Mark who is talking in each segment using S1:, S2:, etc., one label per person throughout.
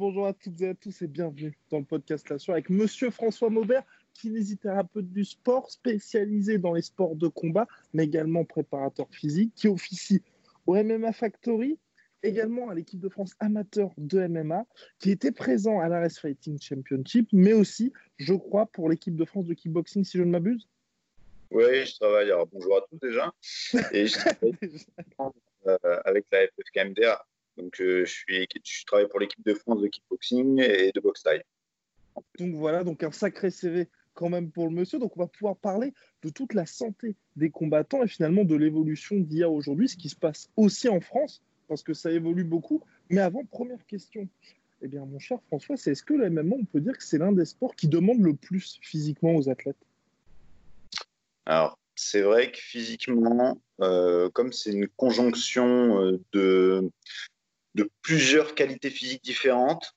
S1: Bonjour à toutes et à tous et bienvenue dans le podcast La avec Monsieur François Maubert, kinésithérapeute du sport spécialisé dans les sports de combat, mais également préparateur physique, qui officie au MMA Factory, également à l'équipe de France amateur de MMA, qui était présent à l'Ares Fighting Championship, mais aussi, je crois, pour l'équipe de France de kickboxing, si je ne m'abuse.
S2: Oui, je travaille. Alors, bonjour à tous déjà. Et je travaille euh, avec la FFKMDA. Donc, euh, je, suis, je travaille pour l'équipe de France de kickboxing et de boxe taille.
S1: Donc voilà, donc un sacré CV quand même pour le monsieur. Donc on va pouvoir parler de toute la santé des combattants et finalement de l'évolution d'hier aujourd'hui, ce qui se passe aussi en France, parce que ça évolue beaucoup. Mais avant, première question. Eh bien, mon cher François, c'est est-ce que le MMA, on peut dire que c'est l'un des sports qui demande le plus physiquement aux athlètes?
S2: Alors, c'est vrai que physiquement, euh, comme c'est une conjonction euh, de, plusieurs qualités physiques différentes,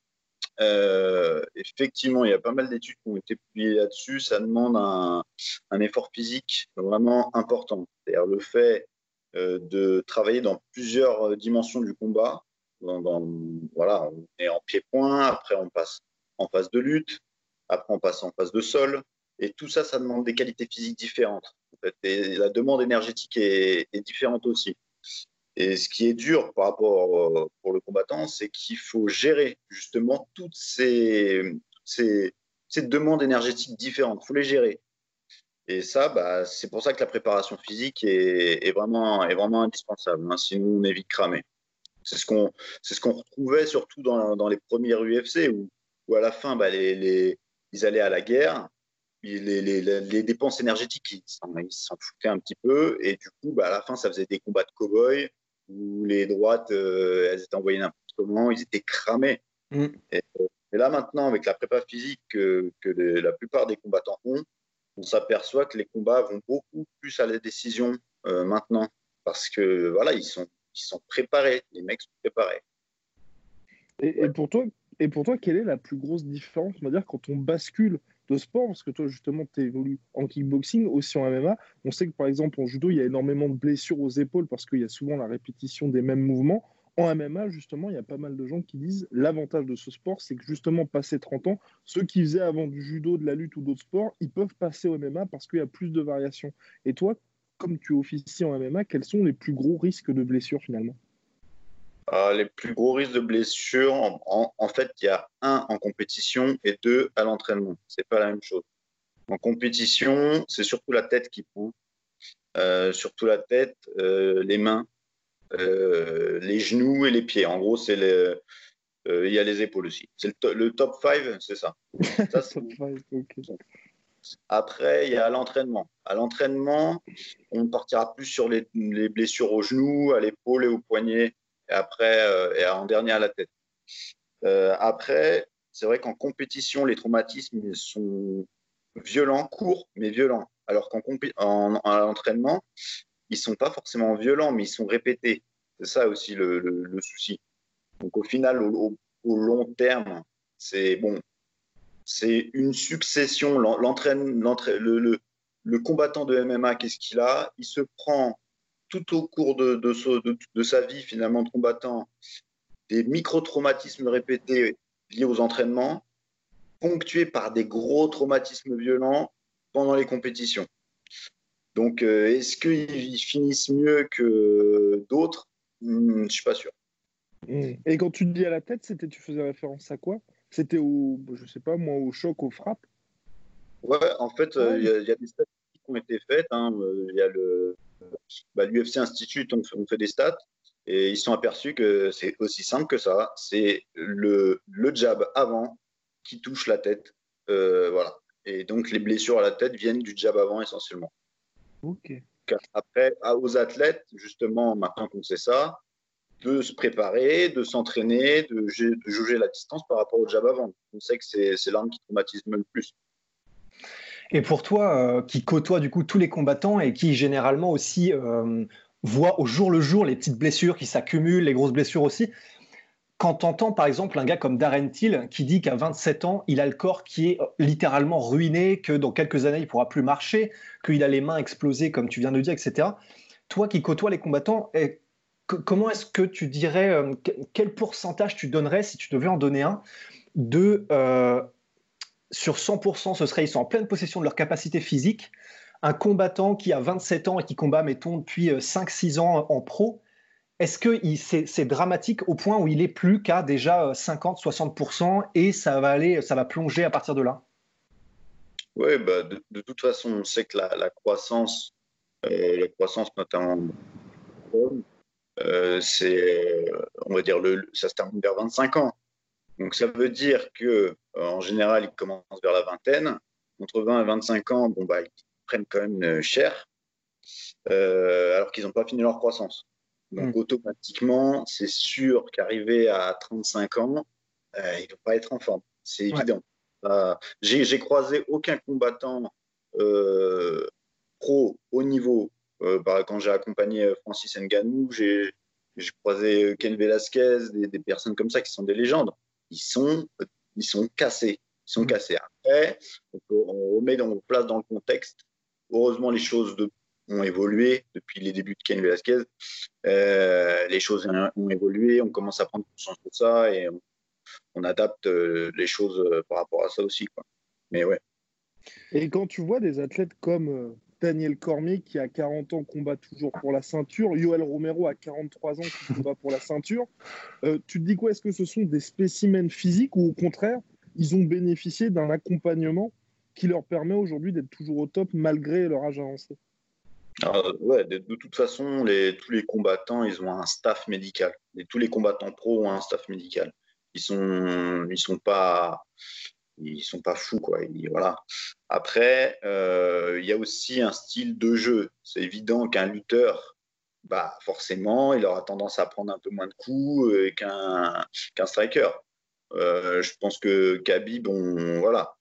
S2: euh, effectivement, il y a pas mal d'études qui ont été publiées là-dessus. Ça demande un, un, effort physique vraiment important. C'est-à-dire le fait de travailler dans plusieurs dimensions du combat. Voilà, on est en pied-point, après on passe en phase de lutte, après on passe en phase de sol. Et tout ça, ça demande des qualités physiques différentes. La demande énergétique est, différente aussi. Et ce qui est dur par rapport euh, pour le combattant, c'est qu'il faut gérer justement toutes ces demandes énergétiques différentes. Il faut les gérer. Et ça, bah, c'est pour ça que la préparation physique est, est vraiment, est vraiment indispensable. Hein, sinon, on est vite cramé. C'est ce qu'on ce qu'on retrouvait surtout dans, dans, les premiers UFC où, où à la fin, bah, les, les, ils allaient à la guerre. Les, les, les dépenses énergétiques, ils s'en foutaient un petit peu. Et du coup, bah, à la fin, ça faisait des combats de cow-boys où les droites, euh, elles étaient envoyées n'importe comment, ils étaient cramés. Mm. Et, et, là, maintenant, avec la prépa physique que, la plupart des combattants ont, on s'aperçoit que les combats vont beaucoup plus à la décision euh, maintenant. Parce que voilà, ils sont, ils sont préparés, les mecs sont préparés.
S1: Et, pour toi, et pour toi, quelle est la plus grosse différence, on va dire, quand on bascule de sport? Parce que toi, justement, tu évolues en kickboxing, aussi en MMA. On sait que, par exemple, en judo, il y a énormément de blessures aux épaules parce qu'il y a souvent la répétition des mêmes mouvements. En MMA, justement, il y a pas mal de gens qui disent l'avantage de ce sport, c'est que justement, passé 30 ans, ceux qui faisaient avant du judo, de la lutte ou d'autres sports, ils peuvent passer au MMA parce qu'il y a plus de variations. Et toi, comme tu officies en MMA, quels sont les plus gros risques de blessures finalement?
S2: Euh, Les plus gros risques de blessures, en, fait, il y a un en compétition et deux à l'entraînement. C'est pas la même chose. En compétition, c'est surtout la tête qui prend, euh, surtout la tête, euh, les mains, euh, les genoux et les pieds. En gros, c'est les, euh, il y a les épaules aussi. C'est le, to le, top 5, c'est ça. Après, il y a l'entraînement. À l'entraînement, on partira plus sur les, les, blessures aux genoux, à l'épaule et au poignet, et après, euh, et en dernier à la tête. Euh, après, c'est vrai qu'en compétition, les traumatismes sont violents, courts, mais violents. Alors qu'en en, en, l'entraînement, ils sont pas forcément violents, mais ils sont répétés. C'est ça aussi le, souci. Donc au final, au, long terme, c'est bon, c'est une succession. L'entraîne, le, combattant de MMA, qu'est-ce qu'il a? Il se prend tout au cours de, de, sa vie finalement de combattant des micro-traumatismes répétés liés aux entraînements, ponctués par des gros traumatismes violents pendant les compétitions. Donc, euh, est-ce qu'ils finissent mieux que d'autres? Hmm, Je ne suis pas sûr.
S1: Et quand tu dis à la tête, c'était, tu faisais référence à quoi? C'était au, je sais pas moi, au choc, aux frappes?
S2: Ouais, en fait, il euh, y, y, a des statistiques qui ont été faites. Il hein. y a le, bah, l'UFC Institute, on fait, on fait, des stats et ils sont aperçus que c'est aussi simple que ça. C'est le, le jab avant qui touche la tête voilà. Et donc, les blessures à la tête viennent du jab avant essentiellement. Après, aux athlètes, justement, maintenant qu'on sait ça, de se préparer, de s'entraîner, de, juger la distance par rapport au jab avant. On sait que c'est l'arme qui traumatise le plus.
S3: Et pour toi, euh, qui côtoie du coup tous les combattants et qui généralement aussi euh, voit au jour le jour les petites blessures qui s'accumulent, les grosses blessures aussi, quand tu entends par exemple un gars comme Darren Till qui dit qu'à 27 ans, il a le corps qui est littéralement ruiné, que dans quelques années, il pourra plus marcher, qu'il a les mains explosées, comme tu viens de dire, etc. Toi qui côtoies les combattants, comment est-ce que tu dirais, euh, quel pourcentage tu donnerais, si tu devais en donner un, de euh, sur 100%, ce serait ils sont en pleine possession de leur capacité physique. Un combattant qui a 27 ans et qui combat, mettons, depuis 5-6 euh, ans en pro, est-ce que c'est dramatique au point où il est plus qu'à déjà 50-60% et ça va aller, ça va plonger à partir de là?
S2: Oui, bah, de, toute façon, on sait que la, croissance, la croissance notamment euh, c'est, euh, on va dire, ça se termine vers 25 ans. Donc ça veut dire que euh, en général, ils commencent vers la vingtaine. Entre 20 et 25 ans, bon bah, ils prennent quand même cher, alors qu'ils n'ont pas fini leur croissance. Donc mm. automatiquement, c'est sûr qu'arrivé à 35 ans, ils ne vont pas être en forme. C'est évident. j'ai croisé aucun combattant pro haut niveau euh, bah, quand j'ai accompagné euh, Francis Nganou, j'ai croisé euh, Ken Velasquez, des, personnes comme ça qui sont des légendes. Ils sont, ils sont cassés. Ils sont mm. cassés. Après, on, remet dans, on place dans le contexte. Heureusement, les choses ont évolué depuis les débuts de Ken Velasquez. les choses ont évolué. On commence à prendre conscience de ça et on, adapte les choses par rapport à ça aussi. Mais ouais.
S1: Et quand tu vois des athlètes comme Daniel Cormier qui a 40 ans combat toujours pour la ceinture, Yoel Romero a 43 ans qui combat pour la ceinture. Euh, tu te dis quoi? Est-ce que ce sont des spécimens physiques ou au contraire, ils ont bénéficié d'un accompagnement qui leur permet aujourd'hui d'être toujours au top malgré leur âge avancé?
S2: Ouais, de, toute façon, tous les combattants, ils ont un staff médical. Tous les combattants pro ont un staff médical. Ils sont, sont pas, fous quoi. voilà. Après, euh, il y a aussi un style de jeu. C'est évident qu'un lutteur, bah forcément, il aura tendance à prendre un peu moins de coups euh, qu'un striker. Euh, je pense que Khabib, voilà,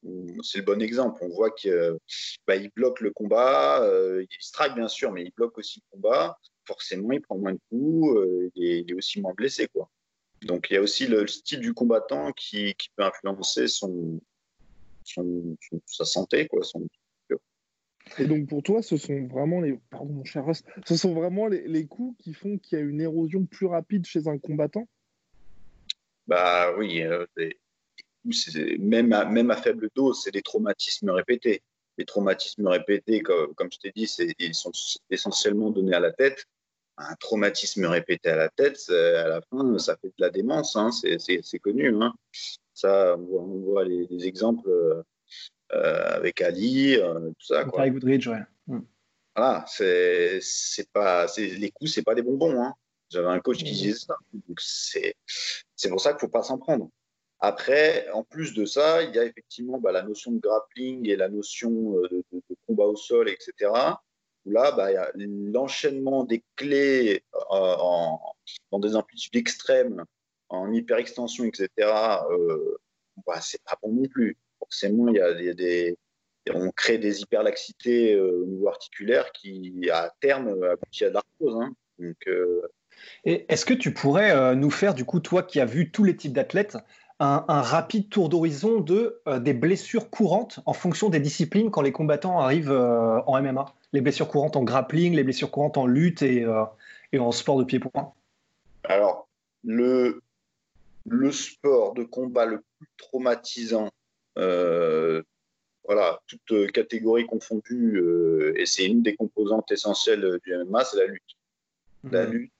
S2: c'est le bon exemple. On voit qu'il bah, bloque le combat, il strike bien sûr, mais il bloque aussi le combat. Forcément, il prend moins de coups, il est, aussi moins blessé, quoi. Donc il y a aussi le, style du combattant qui, peut influencer son, sa santé, quoi.
S1: Et donc pour toi, ce sont vraiment les, pardon cher ce sont vraiment les, coups qui font qu'il y a une érosion plus rapide chez un combattant?
S2: Bah oui, euh, même, à, même à faible dose, c'est des traumatismes répétés. Les traumatismes répétés, comme, comme je t'ai dit, ils sont essentiellement donnés à la tête un traumatisme répété à la tête, à la fin, ça fait de la démence, hein, c'est connu. Hein. Ça, on voit, les, exemples euh, avec Ali, euh, tout ça. Quoi.
S3: Goodridge, ouais. Mm.
S2: Voilà, c'est pas, les coups, c'est pas des bonbons. Hein. J'avais un coach qui mm. disait ça. C'est pour ça qu'il ne faut pas s'en prendre. Après, en plus de ça, il y a effectivement bah, la notion de grappling et la notion euh, de combat au sol, etc là, bah, l'enchaînement des clés euh, dans des amplitudes extrêmes, en hyperextension, etc., euh, bah, c'est pas bon non plus. Forcément, il y a, des, on crée des hyperlaxités euh, au niveau articulaire qui, à terme, aboutissent à de l'arthrose. Hein. Donc,
S3: est-ce que tu pourrais nous faire, du coup, toi qui as vu tous les types d'athlètes, un, rapide tour d'horizon de, des blessures courantes en fonction des disciplines quand les combattants arrivent en MMA les blessures courantes en grappling, les blessures courantes en lutte et, euh, en sport de pied-point
S2: Alors, le, le sport de combat le plus traumatisant, euh, voilà, toute catégorie confondue, euh, et c'est une des composantes essentielles du MMA, c'est la lutte. La mhm. lutte,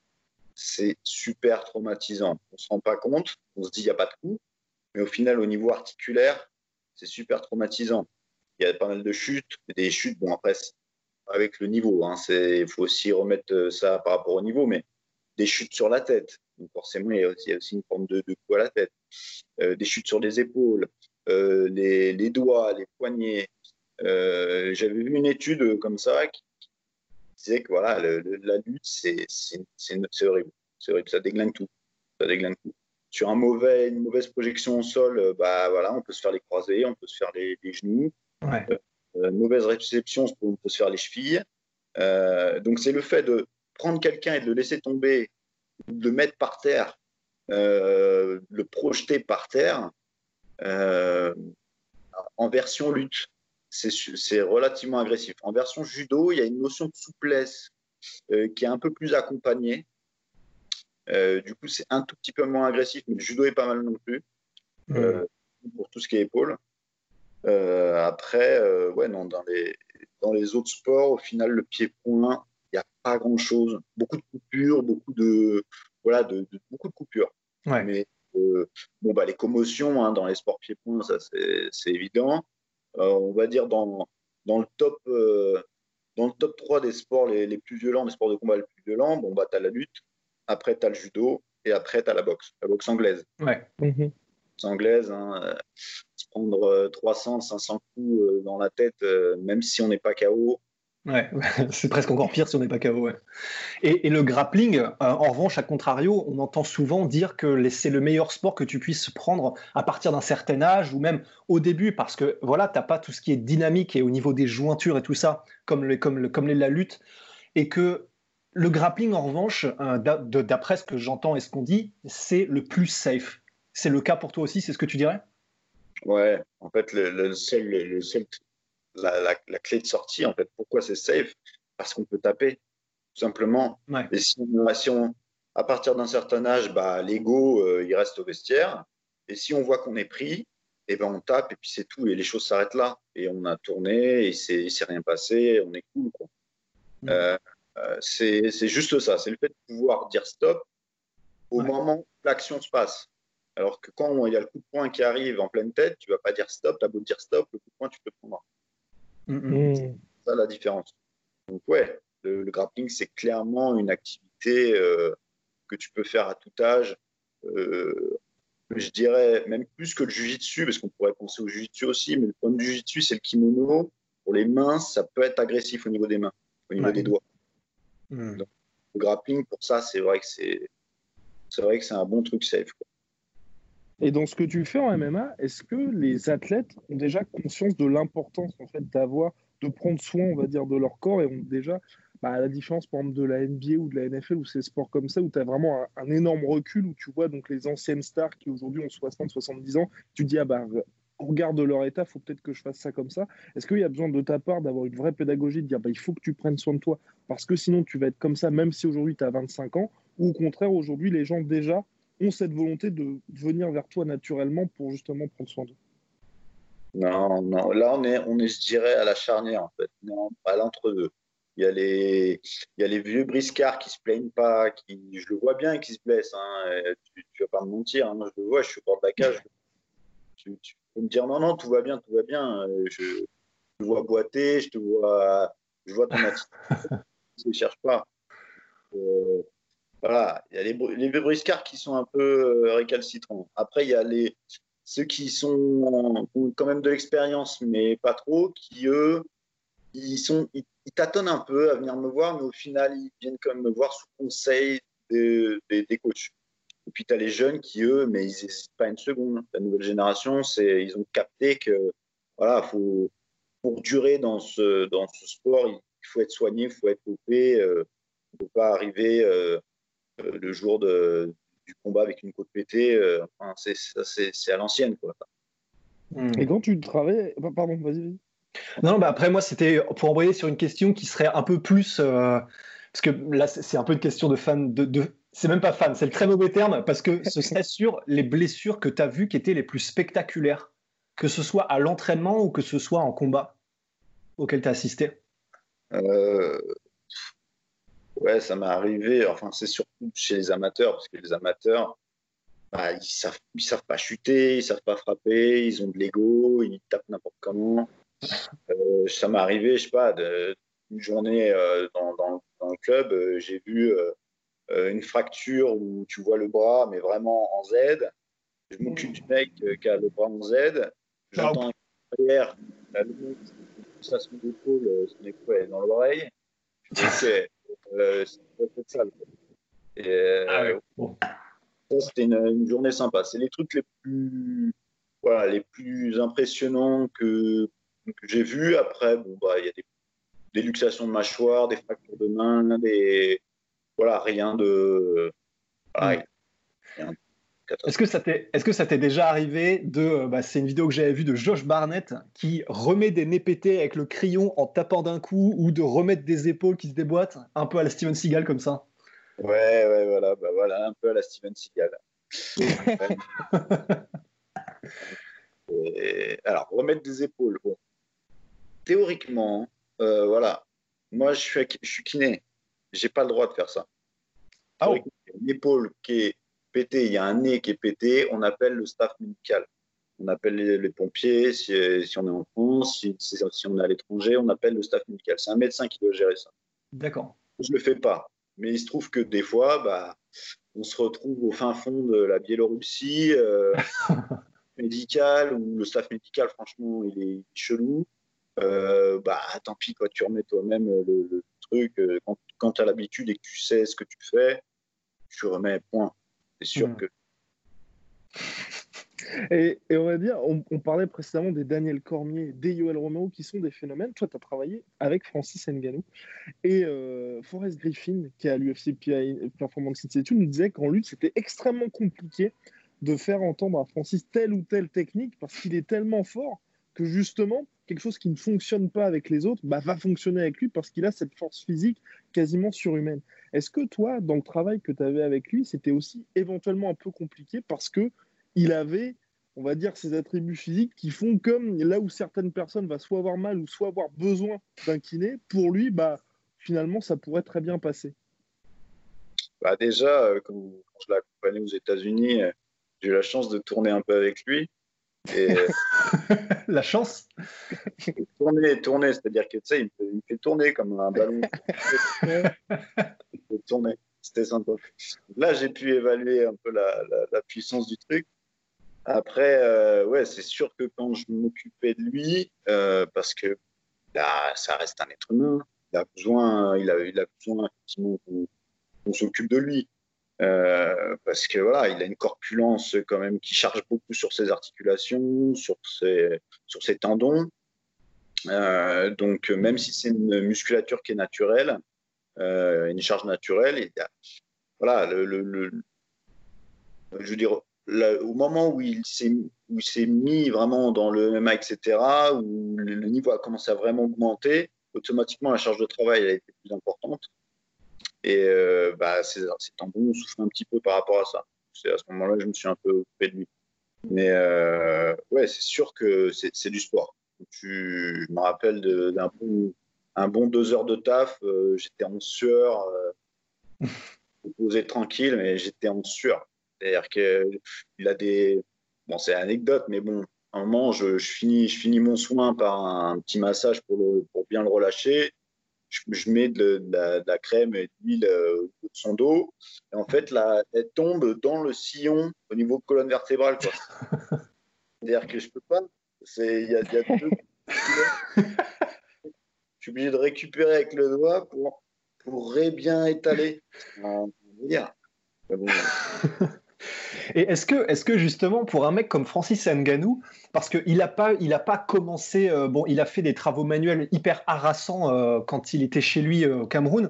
S2: c'est super traumatisant. On ne se rend pas compte, on se dit il n'y a pas de coup, mais au final, au niveau articulaire, c'est super traumatisant. Il y a pas mal de chutes, des chutes, bon après, avec le niveau. Hein. Il faut aussi remettre euh, ça par rapport au niveau, mais des chutes sur la tête. Donc forcément, il y a aussi, une forme de, coup à la tête. Euh, des chutes sur les épaules. les, doigts, les poignets. J'avais vu une étude comme ça qui, disait que voilà, la lutte, c'est horrible. C'est horrible, ça déglingue tout. Ça déglingue tout. Sur un mauvais, une mauvaise projection au sol, bah, voilà, on peut se faire les croisés, on peut se faire les, genoux.
S3: Ouais.
S2: une mauvaise réception, on peut se faire les chevilles. donc c'est le fait de prendre quelqu'un et de le laisser tomber, de le mettre par terre, euh, le projeter par terre, euh, en version lutte, c'est relativement agressif. En version judo, il y a une notion de souplesse euh, qui est un peu plus accompagnée. du coup, c'est un tout petit peu moins agressif, mais le judo est pas mal non plus, pour tout ce qui est épaule. après, ouais, non, dans les, dans les autres sports, au final, le pied-point, il n'y a pas grand-chose. Beaucoup de coupures, beaucoup de, voilà, de, beaucoup de coupures. Mais euh, bon, bah, les commotions hein, dans les sports pieds-points, ça c'est évident. Euh, on va dire dans, dans, le top, euh, dans le top 3 des sports les, les, plus violents, des sports de combat les plus violents, bon, bah, tu as la lutte, après tu as le judo et après tu as la boxe, la boxe anglaise.
S3: Ouais.
S1: Mhm.
S2: anglaise, hein, se prendre 300, 500 coups dans la tête, même si on n'est pas KO,
S3: Ouais, c'est presque encore pire si on n'est pas KO. Et, le grappling, euh, en revanche, à contrario, on entend souvent dire que c'est le meilleur sport que tu puisses prendre à partir d'un certain âge ou même au début, parce que voilà, tu n'as pas tout ce qui est dynamique et au niveau des jointures et tout ça, comme, le, comme, comme la lutte, et que le grappling, en revanche, euh, d'après ce que j'entends et ce qu'on dit, c'est le plus safe. C'est le cas pour toi aussi, c'est ce que tu dirais?
S2: Ouais, en fait, le seul, le seul la, clé de sortie, en fait. Pourquoi c'est safe? Parce qu'on peut taper, tout simplement. Et si on, à partir d'un certain âge, bah, l'ego, euh, il reste au vestiaire. Et si on voit qu'on est pris, et eh ben on tape et puis c'est tout. Et les choses s'arrêtent là. Et on a tourné et il ne s'est rien passé. On est cool. Quoi. Euh, euh, c'est juste ça. C'est le fait de pouvoir dire stop au moment où l'action se passe. Alors que quand il y a le coup de poing qui arrive en pleine tête, tu vas pas dire stop. Tu as beau dire stop, le coup de poing, tu peux prendre.
S3: Mm, mm. C'est
S2: ça la différence. Donc, ouais, le, grappling, c'est clairement une activité euh, que tu peux faire à tout âge. Euh, je dirais même plus que le jujitsu, parce qu'on pourrait penser au jujitsu aussi, mais le point du jujitsu, c'est le kimono. Pour les mains, ça peut être agressif au niveau des mains, au niveau des doigts.
S3: Mm.
S2: le grappling, pour ça, c'est vrai que c'est, c'est vrai que c'est un bon truc safe.
S1: Et dans ce que tu fais en MMA, est-ce que les athlètes ont déjà conscience de l'importance en fait d'avoir, de prendre soin, on va dire, de leur corps et ont déjà, bah, à la différence par exemple de la NBA ou de la NFL ou ces sports comme ça où tu as vraiment un, énorme recul où tu vois donc les anciennes stars qui aujourd'hui ont 60, 70 ans, tu dis ah bah regarde leur état, faut peut-être que je fasse ça comme ça. Est-ce qu'il y a besoin de ta part d'avoir une vraie pédagogie, de dire bah, il faut que tu prennes soin de toi parce que sinon tu vas être comme ça même si aujourd'hui tu as 25 ans ou au contraire aujourd'hui les gens déjà ont cette volonté de venir vers toi naturellement pour justement prendre soin d'eux
S2: Non, non. Là, on est, on est, je dirais, à la charnière, en fait. Non, à l'entre-deux. Il y, a les, il y a les vieux briscards qui se plaignent pas, qui, je le vois bien, qui se blessent. Hein. Tu, tu vas pas me mentir, hein. je le vois, je suis au bord de la cage. tu, peux me dire non, non, tout va bien, tout va bien. Je, te vois boiter, je te vois, je vois ton attitude. ne cherche pas. Euh, voilà, il y a les, les qui sont un peu euh, récalcitrants. Après, il y a les, ceux qui sont ont quand même de l'expérience, mais pas trop, qui eux, ils, sont, ils, tâtonnent un peu à venir me voir, mais au final, ils viennent quand même me voir sous conseil des, des, coachs. Et puis, tu as les jeunes qui, eux, mais ils n'hésitent pas une seconde. La nouvelle génération, c'est, ils ont capté que voilà, faut, pour durer dans ce, dans ce sport, il faut être soigné, il faut être coupé. Euh, ne peut pas arriver. Euh, le jour de, du combat avec une côte pétée, euh, c'est à l'ancienne.
S1: Hmm. Et quand tu travailles. Pardon, vas-y.
S3: non, bah après, moi, c'était pour envoyer sur une question qui serait un peu plus. Euh, parce que là, c'est un peu une question de fan. De, de... C'est même pas fan, c'est le très mauvais terme, parce que ce serait sur les blessures que tu as vues qui étaient les plus spectaculaires, que ce soit à l'entraînement ou que ce soit en combat auquel tu as assisté.
S2: Euh, Ouais, ça m'est arrivé. Enfin, c'est surtout chez les amateurs, parce que les amateurs, bah, ils savent, savent pas chuter, ils savent pas frapper, ils ont de l'ego, ils tapent n'importe comment. Euh, ça m'est arrivé, je sais pas, une journée euh, dans, dans, le club, euh, j'ai vu une fracture où tu vois le bras, mais vraiment en Z. Je m'occupe du mec qui a le bras en Z. j'entends derrière, la ça son épaule, son épaule est dans l'oreille. Ok, euh. Et, ah bon. C'était une, une, journée sympa. C'est les trucs les plus, voilà, les plus impressionnants que, que j'ai vus. Après, bon, bah, il y a des, des, luxations de mâchoire, des fractures de main, des, voilà, rien de,
S3: pareil, est-ce que ça t'est, est-ce que ça t'est déjà arrivé de, euh, bah, c'est une vidéo que j'avais vue de Josh Barnett qui remet des nez pétés avec le crayon en tapant d'un coup ou de remettre des épaules qui se déboîtent, un peu à la Steven Seagal comme ça?
S2: Ouais, ouais, voilà, bah voilà, un peu à la Steven Seagal. alors, remettre des épaules. Bon. Théoriquement, euh, voilà, moi je suis, je suis kiné, j'ai pas le droit de faire ça. Ah Une épaule qui est pété, il y a un nez qui est pété, on appelle le staff médical. On appelle les, pompiers, si, on est en France, si, si on est à l'étranger, on appelle le staff médical. C'est un médecin qui doit gérer ça.
S3: D'accord.
S2: Je ne le fais pas. Mais il se trouve que des fois, bah, on se retrouve au fin fond de la Biélorussie, euh, médical, où le staff médical, franchement, il est chelou. Euh, bah, tant pis, quoi, tu remets toi-même le, truc. Euh, quand, quand tu as l'habitude et que tu sais ce que tu fais, tu remets point. C'est sûr mm. que.
S1: Et, on va dire, on, parlait précédemment des Daniel Cormier, des Yoel Romeo, qui sont des phénomènes. Toi, tu as travaillé avec Francis Nganou. Et euh, Forrest Griffin, qui est à l'UFC Performance Institute, nous disait qu'en lutte, c'était extrêmement compliqué de faire entendre à Francis telle ou telle technique parce qu'il est tellement fort que justement, quelque chose qui ne fonctionne pas avec les autres bah, va fonctionner avec lui parce qu'il a cette force physique quasiment surhumaine. Est-ce que toi, dans le travail que tu avais avec lui, c'était aussi éventuellement un peu compliqué parce que il avait, on va dire, ces attributs physiques qui font comme là où certaines personnes vont soit avoir mal ou soit avoir besoin d'un kiné, pour lui, bah, finalement, ça pourrait très bien passer.
S2: Bah déjà, euh, quand, je l'ai accompagné aux États-Unis, euh, j'ai eu la chance de tourner un peu avec lui. Et,
S3: la chance
S2: Tourner, tourner, c'est-à-dire que tu sais, il, me fait tourner comme un ballon. il tourner, c'était sympa. Là, j'ai pu évaluer un peu la, la, puissance du truc. Après, euh, ouais, c'est sûr que quand je m'occupais de lui, euh, parce que là, ça reste un être humain, il a besoin, il a, il a besoin qu'on s'occupe de lui. Euh, parce que voilà, il a une corpulence quand même qui charge beaucoup sur ses articulations, sur ses, tendons. Euh, donc même si c'est une musculature qui est naturelle, euh, une charge naturelle, a, voilà, je veux dire, au moment où il s'est mis vraiment dans le MMA, etc., où le, niveau a commencé à vraiment augmenter, automatiquement la charge de travail a été plus importante. Et euh, bah, ces, tendons souffrent un petit peu par rapport à ça. C'est à ce moment-là que je me suis un peu occupé de lui. Mais euh, ouais, c'est sûr que c'est du sport. Tu, je me rappelle d'un bon, un bon deux heures de taf. Euh, j'étais en sueur, euh, posé tranquille, mais j'étais en sueur. C'est-à-dire qu'il a des. Bon, c'est anecdote, mais bon, à un moment, je, je, finis, je finis mon soin par un, petit massage pour, le, pour bien le relâcher je, mets de, la, crème et de l'huile euh, de son dos. Et en fait, là, elle tombe dans le sillon au niveau de colonne vertébrale. C'est-à-dire que je peux pas. Il y a, deux... je suis obligé de récupérer avec le doigt pour, pour bien étaler. dire.
S3: Et est-ce que, est que justement, pour un mec comme Francis Nganou, parce qu'il n'a pas, a pas commencé, euh, bon, il a fait des travaux manuels hyper harassants euh, quand il était chez lui euh, au Cameroun,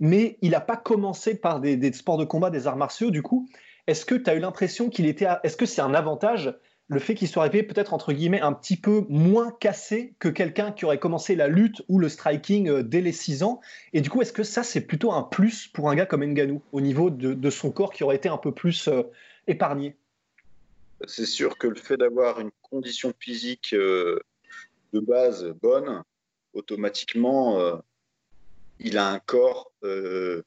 S3: mais il n'a pas commencé par des, sports de combat, des arts martiaux, du coup. Est-ce que tu as eu l'impression qu'il était. Est-ce que c'est un avantage le fait qu'il soit arrivé peut-être entre guillemets un petit peu moins cassé que quelqu'un qui aurait commencé la lutte ou le striking dès les 6 ans? Et du coup, est-ce que ça c'est plutôt un plus pour un gars comme Nganou au niveau de son corps qui aurait été un peu plus
S2: C'est sûr que le fait d'avoir une condition physique euh, de base bonne, automatiquement, euh, il a un corps euh,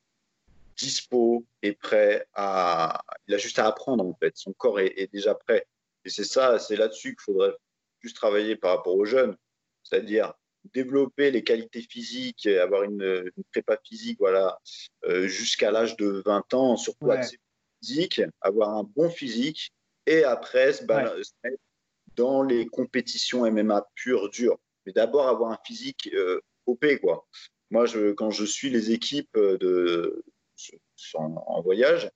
S2: dispo et prêt à. Il a juste à apprendre en fait. Son corps est, déjà prêt. Et c'est ça, c'est là-dessus qu'il faudrait juste travailler par rapport aux jeunes, c'est-à-dire développer les qualités physiques, avoir une, prépa physique, voilà, jusqu'à l'âge de 20 ans, surtout physique, avoir un bon physique et après se, dans les compétitions MMA pures, dures. Mais d'abord avoir un physique euh, OP, quoi. Moi, je, quand je suis les équipes de, en, voyage,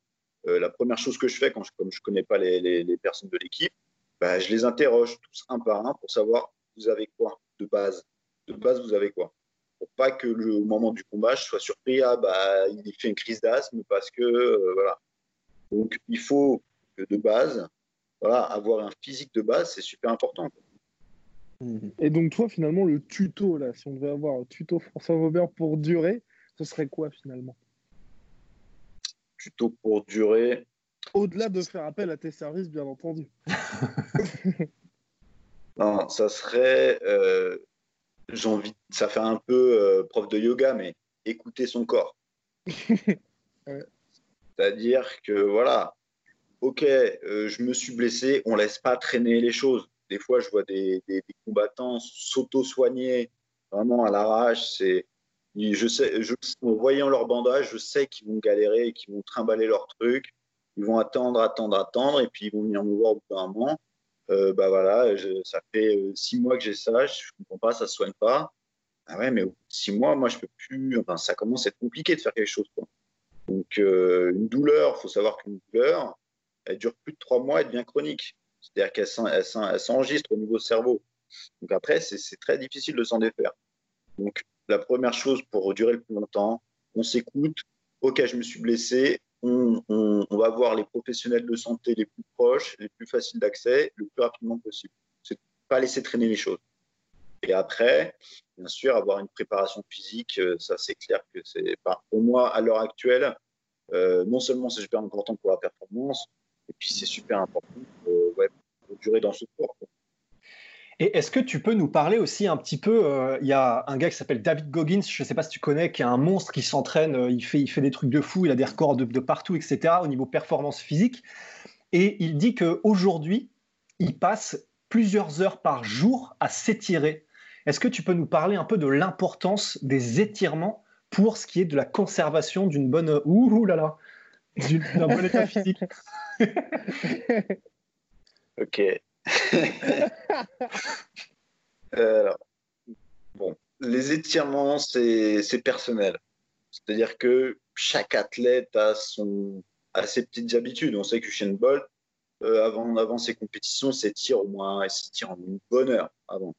S2: euh, la première chose que je fais, quand je, comme je ne connais pas les, les, personnes de l'équipe, bah, je les interroge tous un par un pour savoir vous avez quoi de base? De base, vous avez quoi? Pour pas que le, au moment du combat, je sois surpris, ah, bah, il fait une crise d'asthme parce que, euh, voilà. Donc, il faut que de base, voilà, avoir un physique de base, c'est super important.
S1: Et donc, toi, finalement, le tuto, là, si on devait avoir un tuto François Vaubert pour durer, ce serait quoi finalement?
S2: Tuto pour durer.
S1: Au-delà de faire appel à tes services, bien entendu.
S2: non, ça serait. Euh, j'ai envie. Ça fait un peu euh, prof de yoga, mais écouter son corps. C'est-à-dire que, voilà, ok, euh, je me suis blessé, on laisse pas traîner les choses des fois, je vois des, combattants s'auto-soigner vraiment à l'arrache. C'est, je sais, en voyant leur bandage, je sais qu'ils vont galérer qu'ils vont trimballer leur truc. Ils vont attendre, attendre, attendre, et puis ils vont venir me voir au bout d'un moment. Euh, bah voilà, ça fait euh, six mois que j'ai ça, je comprends pas, ça se soigne pas. Ah ouais, mais six mois, moi, je peux plus. Enfin, ça commence à être compliqué de faire quelque chose. Euh, une douleur, il faut savoir qu'une douleur, elle dure plus de trois mois, elle devient chronique. C'est-à-dire qu'elle s'enregistre au niveau cerveau. Donc après, c'est très difficile de s'en défaire. Donc la première chose pour durer le plus longtemps, on s'écoute. Ok, je me suis blessé. On, va voir les professionnels de santé les plus proches, les plus faciles d'accès, le plus rapidement possible. C'est pas laisser traîner les choses. Et après, bien sûr, avoir une préparation physique, euh, ça c'est clair que c'est pas. Pour moi, à l'heure actuelle, euh, non seulement c'est super important pour la performance, et puis c'est super important pour, durer dans ce sport.
S3: Et est-ce que tu peux nous parler aussi un petit peu euh, Il y a un gars qui s'appelle David Goggins, je ne sais pas si tu connais, qui est un monstre qui s'entraîne, euh, il, fait, il fait des trucs de fou, il a des records de, de partout, etc., au niveau performance physique. Et il dit qu'aujourd'hui, il passe plusieurs heures par jour à s'étirer. Est-ce que tu peux nous parler un peu de l'importance des étirements pour ce qui est de la conservation d'une bonne. Ouh là là D'un bon état physique
S2: Ok. Euh, bon, les étirements, c'est personnel. C'est-à-dire que chaque athlète a, son, a ses petites habitudes. On sait que Usain Bolt, euh, avant, avant ses compétitions, s'étire au moins, s'étire une bonne heure avant.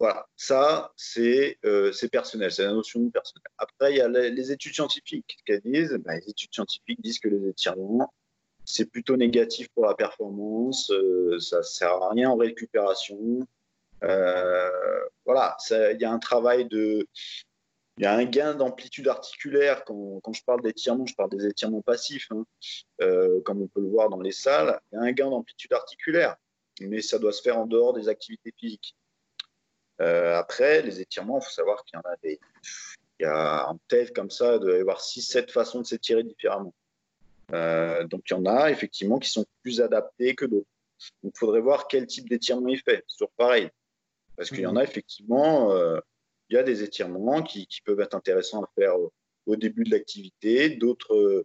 S2: Voilà, ça, c'est euh, personnel, c'est la notion personnelle. Après, il y a les, études scientifiques qui disent. Ben, les études scientifiques disent que les étirements, c'est plutôt négatif pour la performance, euh, ça sert à rien en récupération. Euh, voilà, il y a un travail de, il y a un gain d'amplitude articulaire. Quand, quand je parle d'étirement, je parle des étirements passifs, hein. comme on peut le voir dans les salles. Il y a un gain d'amplitude articulaire, mais ça doit se faire en dehors des activités physiques. Après, les étirements, il faut savoir qu'il y en a des. Il y a en tête comme ça, il doit y avoir 6-7 façons de s'étirer différemment. Euh, donc il y en a effectivement qui sont plus adaptés que d'autres. Donc il faudrait voir quel type d'étirement il fait. C'est toujours pareil. Parce qu'il y en a effectivement, euh, il y a des étirements qui, peuvent être intéressants à faire au, début de l'activité. D'autres,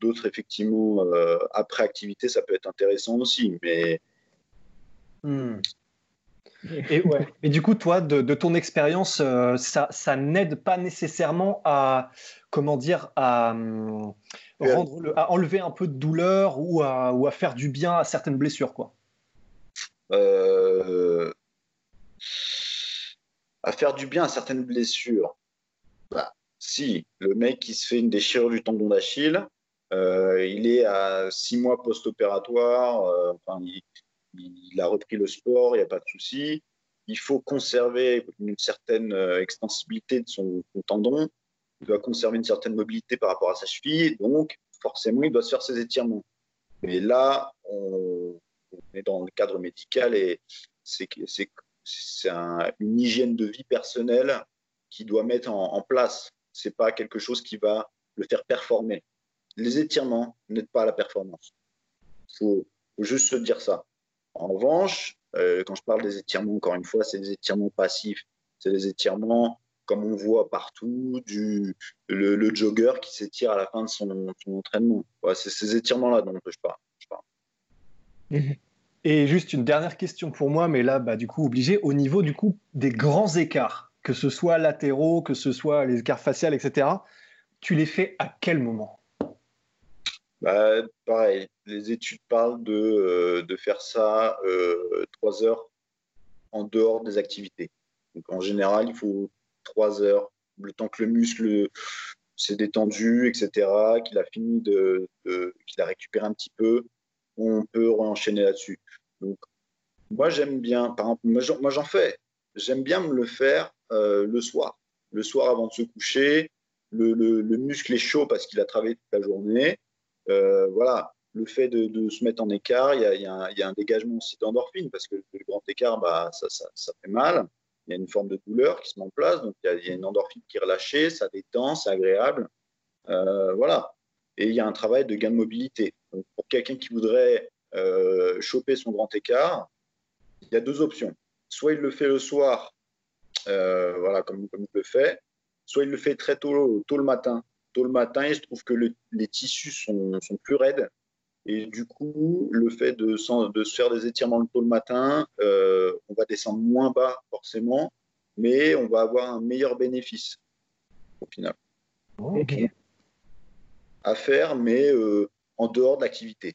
S2: d'autres effectivement, euh, après activité, ça peut être intéressant aussi. Mais.
S3: Hmm. Et, ouais. Et du coup, toi, de, ton expérience, ça, ça n'aide pas nécessairement à, comment dire, à, hum, à enlever un peu de douleur ou à, ou à faire du bien à certaines blessures, quoi.
S2: Euh, à faire du bien à certaines blessures. Bah, si le mec qui se fait une déchirure du tendon d'Achille, euh, il est à six mois post-opératoire, euh, enfin, il, a repris le sport, il n'y a pas de souci. Il faut conserver une certaine extensibilité de son tendon il doit conserver une certaine mobilité par rapport à sa cheville, donc forcément, il doit se faire ses étirements. Mais là, on, est dans le cadre médical et c'est une hygiène de vie personnelle qui doit mettre en, place. Ce n'est pas quelque chose qui va le faire performer. Les étirements n'aident pas à la performance. Il faut, juste se dire ça. En revanche, euh, quand je parle des étirements, encore une fois, c'est des étirements passifs. C'est des étirements comme on voit partout, du, le, jogger qui s'étire à la fin de son, entraînement. c'est ces étirements-là dont je parle.
S3: Et juste une dernière question pour moi, mais là, bah, du coup, obligé, au niveau du coup des grands écarts, que ce soit latéraux, que ce soit les écarts faciales, etc., tu les fais à quel moment?
S2: Bah, Pareil, les études parlent de, euh, de faire ça euh, trois heures en dehors des activités. Donc en général, il faut trois heures, le temps que le muscle s'est détendu, etc., qu'il a fini de, qu'il a récupéré un petit peu, on peut enchaîner là-dessus. Donc, moi, j'aime bien, par exemple, moi, j'en fais. J'aime bien me le faire euh, le soir. Le soir avant de se coucher, le, muscle est chaud parce qu'il a travaillé toute la journée. Euh, voilà, le fait de, se mettre en écart, il y a, un dégagement aussi d'endorphine parce que le grand écart, bah, ça, ça, fait mal. Il y a une forme de douleur qui se met en place, donc il y a, une endorphine qui est relâchée, ça détend, c'est agréable. Euh, voilà. Et il y a un travail de gain de mobilité. Donc, pour quelqu'un qui voudrait euh, choper son grand écart, il y a deux options. Soit il le fait le soir, voilà, comme, comme le fait, soit il le fait très tôt, tôt le matin. Tôt le matin, il se trouve que les tissus sont, sont, plus raides. Et du coup, le fait de, de se faire des étirements tôt le matin, euh, on va descendre moins bas forcément, mais on va avoir un meilleur bénéfice au final.
S3: Ok.
S2: À faire, mais en dehors de l'activité.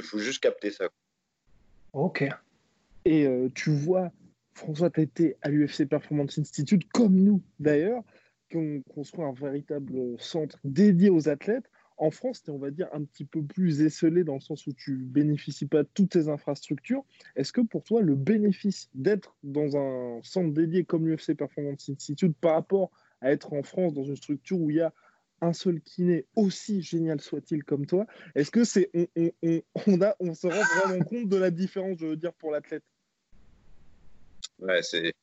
S2: Il faut juste capter ça.
S3: OK.
S1: Et euh, tu vois François tu été à l'UFC Performance Institute comme nous d'ailleurs qui ont construit un véritable centre dédié aux athlètes en France, tu on va dire, un petit peu plus esselé dans le sens où tu bénéficies pas de toutes tes infrastructures. Est-ce que pour toi, le bénéfice d'être dans un centre dédié comme l'UFC Performance Institute par rapport à être en France dans une structure où il y a un seul kiné, aussi génial soit-il comme toi, est-ce que c'est on, on, a, on se rend vraiment compte de la différence, je veux dire, pour l'athlète?
S2: Ouais, c'est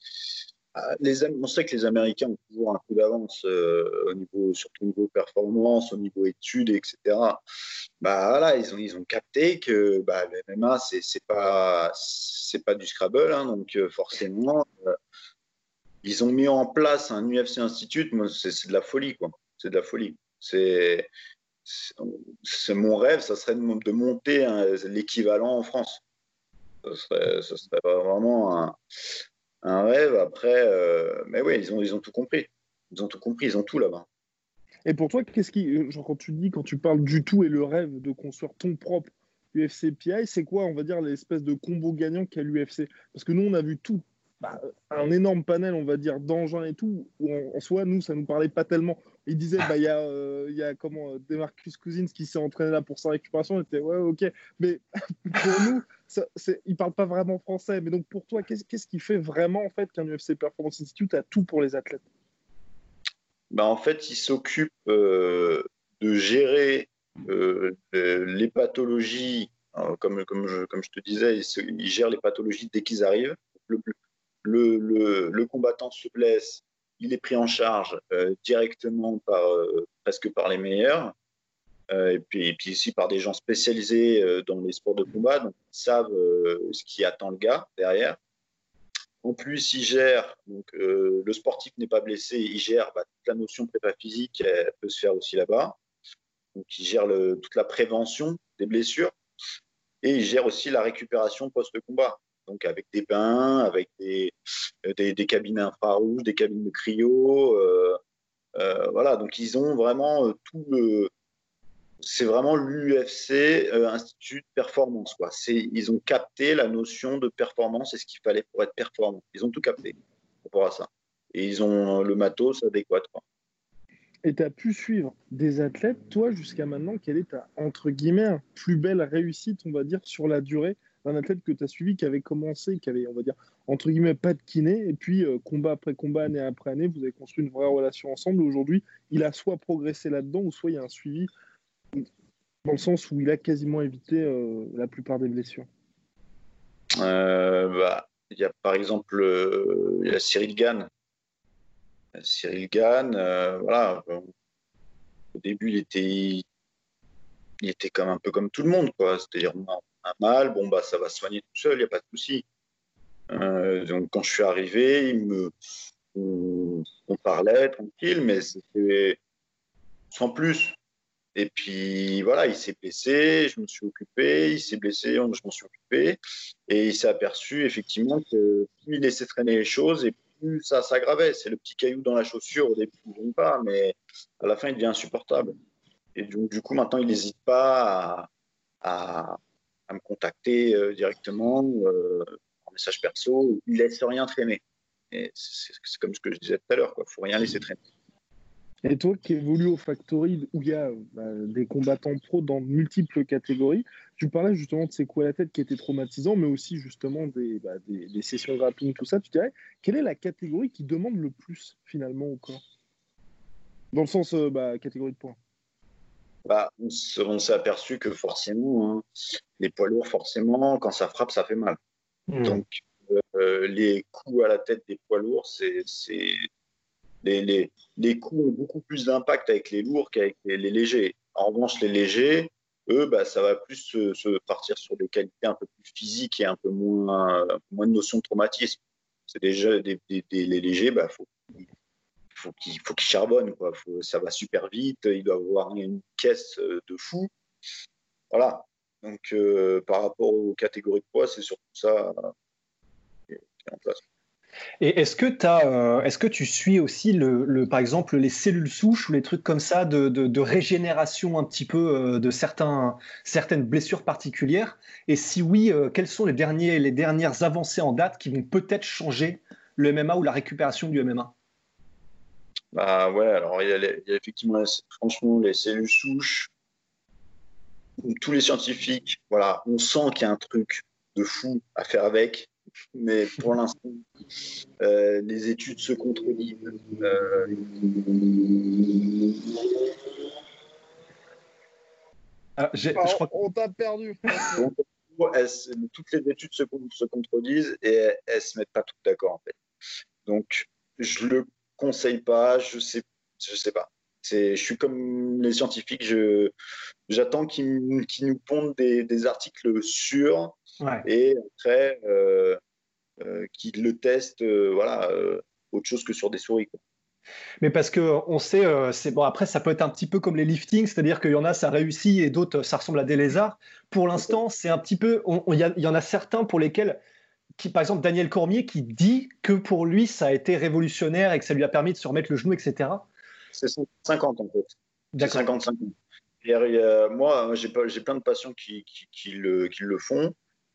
S2: ah, les, on sait que les Américains ont toujours un coup d'avance euh, au niveau, surtout au niveau performance, au niveau études, etc. Bah voilà, ils ont, ils ont capté que bah, le MMA c'est c'est pas pas du Scrabble, hein, donc euh, forcément euh, ils ont mis en place un UFC Institute. C'est de la folie, quoi. C'est de la folie. C'est mon rêve, ça serait de, monter l'équivalent en France. Ce serait, vraiment un, rêve. Après, euh, mais oui, ils ont, ils ont tout compris. Ils ont tout compris, ils ont tout là-bas.
S1: Et pour toi, qu'est-ce qui, euh, quand tu dis, quand tu parles du tout et le rêve de construire ton propre UFC PI, c'est quoi, on va dire, l'espèce de combo gagnant qu'a l'UFC Parce que nous, on a vu tout, bah, un énorme panel, on va dire, d'engins et tout, où en, soi, nous, ça nous parlait pas tellement. Il disait, bah, il y a, euh, comment, Demarcus Cousins qui s'est entraîné là pour sa récupération. On était, ouais, ok. Mais pour nous, ça, il parle pas vraiment français. Mais donc, pour toi, qu'est-ce qui fait vraiment, en fait, qu'un UFC Performance Institute a tout pour les athlètes?
S2: Bah, En fait, il s'occupe euh, de gérer euh, les pathologies, comme, comme, je, te disais, il, il gère les pathologies dès qu'ils arrivent. Le, le, combattant se blesse, il est pris en charge euh, directement par, euh, presque par les meilleurs, euh, et, puis, aussi par des gens spécialisés dans les sports de combat, donc ils savent ce qui attend le gars derrière. En plus, il gère, donc le sportif n'est pas blessé, il gère bah, toute la notion prépa physique, elle, peut se faire aussi là-bas. Donc, il gère toute la prévention des blessures et il gère aussi la récupération post-combat donc avec des bains, avec des, euh, des, cabines infrarouges, des cabines de cryo. Euh, euh, voilà, donc ils ont vraiment tout le. C'est vraiment l'UFC Institut de Performance. Quoi. Ils ont capté la notion de performance et ce qu'il fallait pour être performant. Ils ont tout capté par rapport à ça. Et ils ont le matos adéquat.
S1: Et tu as pu suivre des athlètes, toi, jusqu'à maintenant, quelle est ta, entre guillemets, plus belle réussite, on va dire, sur la durée un athlète que tu as suivi qui avait commencé, qui avait, on va dire, entre guillemets, pas de kiné, et puis euh, combat après combat, année après année, vous avez construit une vraie relation ensemble. Aujourd'hui, il a soit progressé là-dedans, ou soit il y a un suivi Dans le sens où il a quasiment évité euh, la plupart des blessures.
S2: Euh, bah, il y a par exemple il y a Cyril Gann. Cyril Gann, voilà. Au début, il était, il était comme un peu comme tout le monde, quoi. C'est-à-dire, mal, bon bah ça va soigner tout seul, il n'y a pas de souci. donc quand je suis arrivé, il me, on, parlait tranquille, mais c'était sans plus. Et puis voilà, il s'est blessé, je me suis occupé, il s'est blessé, je m'en suis occupé. Et il s'est aperçu effectivement que plus il laissait traîner les choses et plus ça s'aggravait. C'est le petit caillou dans la chaussure au début, pas, mais à la fin, il devient insupportable. Et donc, du coup, maintenant, il n'hésite pas à, me contacter euh, directement euh, en message perso. Il laisse rien traîner. C'est comme ce que je disais tout à l'heure, il ne faut rien laisser traîner.
S1: Et toi qui évolues au Factory où il y a bah, des combattants pro dans multiples catégories, tu parlais justement de ces coups à la tête qui étaient traumatisants, mais aussi justement des, bah, des, sessions grappling, tout ça. Tu dirais, quelle est la catégorie qui demande le plus finalement au corps Dans le sens euh, bah, catégorie de points.
S2: Bah, on s'est aperçu que forcément, hein, les poids lourds, forcément, quand ça frappe, ça fait mal. Mmh. Donc, euh, les coups à la tête des poids lourds, c'est les, les, les, coups ont beaucoup plus d'impact avec les lourds qu'avec les, légers. En revanche, les légers, eux, bah, ça va plus se, partir sur des qualités un peu plus physiques et un peu moins, moins de notion de traumatisme. C'est déjà des, les légers, bah, faut, faut qu'ils faut charbonnent. Quoi. ça va super vite, ils doivent avoir une caisse de fou. Voilà. Donc, euh, par rapport aux catégories de poids, c'est surtout ça
S3: et est-ce que, euh, est-ce que tu suis aussi, le, par exemple, les cellules souches ou les trucs comme ça de, régénération un petit peu euh, de certains, certaines blessures particulières? Et si oui, euh, quelles sont les, derniers, les dernières avancées en date qui vont peut-être changer le MMA ou la récupération du MMA
S2: Bah ouais, alors il y, a effectivement, franchement, les cellules souches. Tous les scientifiques, voilà, on sent qu'il y a un truc de fou à faire avec mais pour l'instant, euh, les études se contredisent. Euh,
S1: ah, je crois... On t'a perdu.
S2: toutes les études se, se, contredisent et elles, ne se mettent pas toutes d'accord en fait. Donc, je le conseille pas. Je sais, je sais pas. je suis comme les scientifiques. Je, j'attends qu'ils, nous pondent des, articles sûrs. Et après, euh, euh, qui le testent euh, voilà, euh, autre chose que sur des souris.
S3: Mais parce que on sait, c'est bon. Après, ça peut être un petit peu comme les liftings, c'est-à-dire qu'il y en a ça réussit et d'autres ça ressemble à des lézards. Pour l'instant, c'est un petit peu. Il y, en a certains pour lesquels, qui, par exemple Daniel Cormier, qui dit que pour lui ça a été révolutionnaire et que ça lui a permis de se remettre le genou, etc.
S2: C'est 50 en fait. D'accord. 50 50. moi, j'ai plein de patients qui, qui, le, qui le font.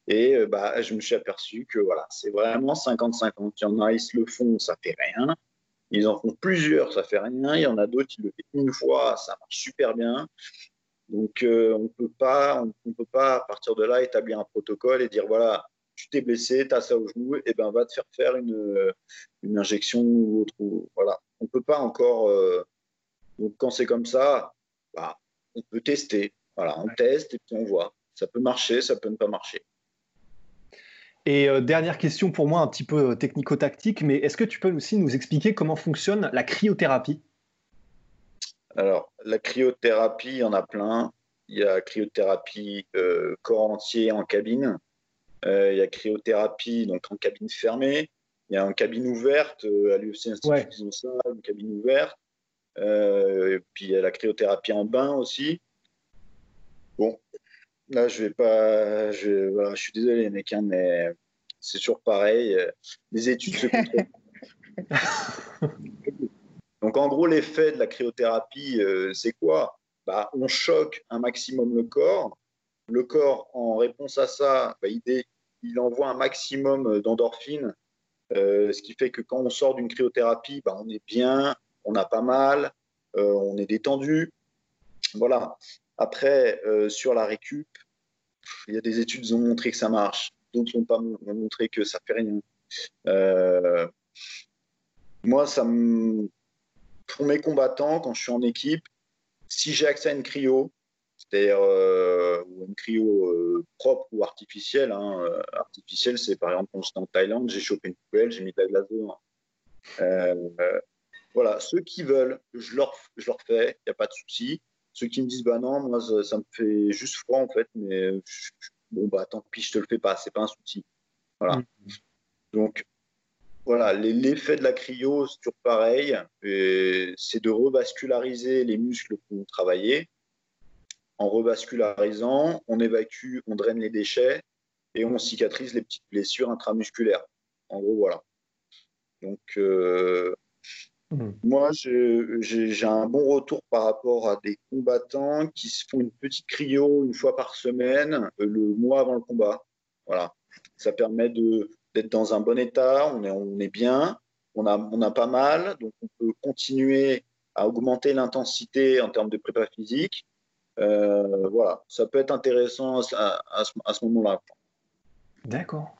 S2: Et euh, bah, je me suis aperçu que voilà, c'est vraiment 50-50. Il y en a, ils se le font, ça fait rien. Ils en font plusieurs, ça fait rien. Il y en a d'autres, ils le font une fois, ça marche super bien. Donc, euh, on peut pas, on, peut pas à partir de là établir un protocole et dire voilà, tu t'es blessé, tu as ça au genou, et ben va te faire faire une, euh, une injection ou autre. voilà, on peut pas encore. donc, quand c'est comme ça, bah, on peut tester. Voilà, on teste et puis on voit. Ça peut marcher, ça peut ne pas marcher.
S3: Et euh, dernière question pour moi, un petit peu euh, technico-tactique, mais est-ce que tu peux aussi nous expliquer comment fonctionne la cryothérapie?
S2: Alors, la cryothérapie, il y en a plein. Il y a cryothérapie euh, corps entier en cabine. Il y a cryothérapie donc en cabine fermée. Il y a en cabine ouverte. à l'UFC Institut, ils ont ça, une cabine ouverte. et puis il y a la cryothérapie en bain aussi. Bon, Là, je vais pas. Je, suis désolé, mec, hein, mais c'est toujours pareil. Les études se Donc, en gros, l'effet de la cryothérapie, euh, c'est quoi? Bah, On choque un maximum le corps. Le corps, en réponse à ça, bah, il, envoie un maximum d'endorphines, euh, ce qui fait que quand on sort d'une cryothérapie, bah, on est bien, on n'a pas mal, euh, on est détendu. Voilà. Après, euh, sur la récup, il y a des études qui ont montré que ça marche, d'autres n'ont pas montré que ça fait rien. Euh, moi, pour mes combattants, quand je suis en équipe, si j'ai accès à une cryo, C'est-à-dire euh, un cryo euh, propre ou artificiel. Hein. Artificiel, c'est par exemple quand j'étais en Thaïlande, j'ai chopé une poubelle, j'ai mis de la glace dedans. voilà, ceux qui veulent, je leur, je leur fais, il n'y a pas de souci. Ceux qui me disent, bah non, moi, ça, me fait juste froid, en fait, mais bon, bah tant pis, je te le fais pas, c'est pas un souci. Voilà. Mmh. Donc, voilà, l'effet de la cryo, c'est toujours pareil. C'est de revasculariser les muscles pour travailler. En revascularisant, on évacue, on draine les déchets et on cicatrise les petites blessures intramusculaires. En gros, voilà. Donc, euh, mmh. moi, j'ai un bon retour par rapport à des combattants qui se font une petite cryo une fois par semaine, euh, le mois avant le combat. Voilà. Ça permet d'être dans un bon état, on est, on est bien, on a, on a pas mal, donc on peut continuer à augmenter l'intensité en termes de prépa physique. Euh, voilà, ça peut être intéressant à, à ce, moment-là.
S3: D'accord.